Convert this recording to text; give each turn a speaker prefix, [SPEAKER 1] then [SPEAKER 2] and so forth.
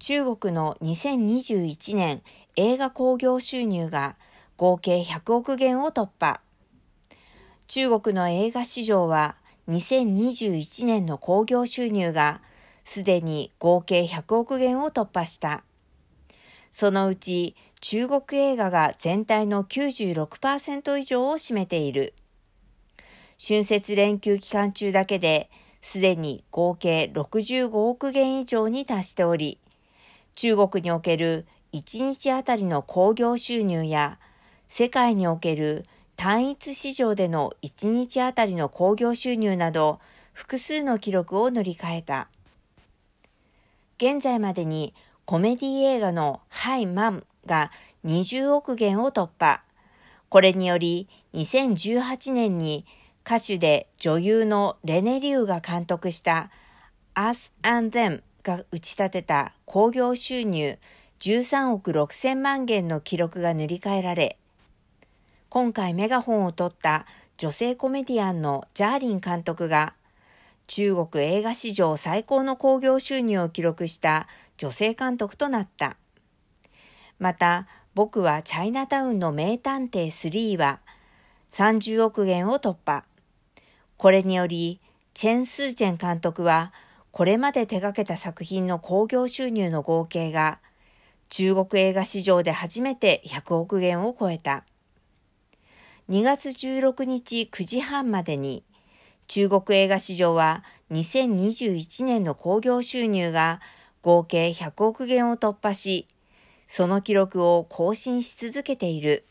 [SPEAKER 1] 中国の2021年映画興行収入が合計100億元を突破。中国の映画市場は2021年の興行収入がすでに合計100億元を突破した。そのうち中国映画が全体の96%以上を占めている。春節連休期間中だけですでに合計65億元以上に達しており、中国における1日あたりの興行収入や世界における単一市場での1日あたりの興行収入など複数の記録を塗り替えた。現在までにコメディ映画のハイマンが20億元を突破。これにより2018年に歌手で女優のレネ・リューが監督した Us and Them が打ち立てた興行収入13億6千万元の記録が塗り替えられ、今回メガホンを取った女性コメディアンのジャーリン監督が、中国映画史上最高の興行収入を記録した女性監督となった。また、僕はチャイナタウンの名探偵3は30億元を突破。これにより、チェン・スーチェン監督は、これまで手掛けた作品の興行収入の合計が、中国映画史上で初めて100億元を超えた。2月16日9時半までに、中国映画市場は2021年の興行収入が合計100億元を突破し、その記録を更新し続けている。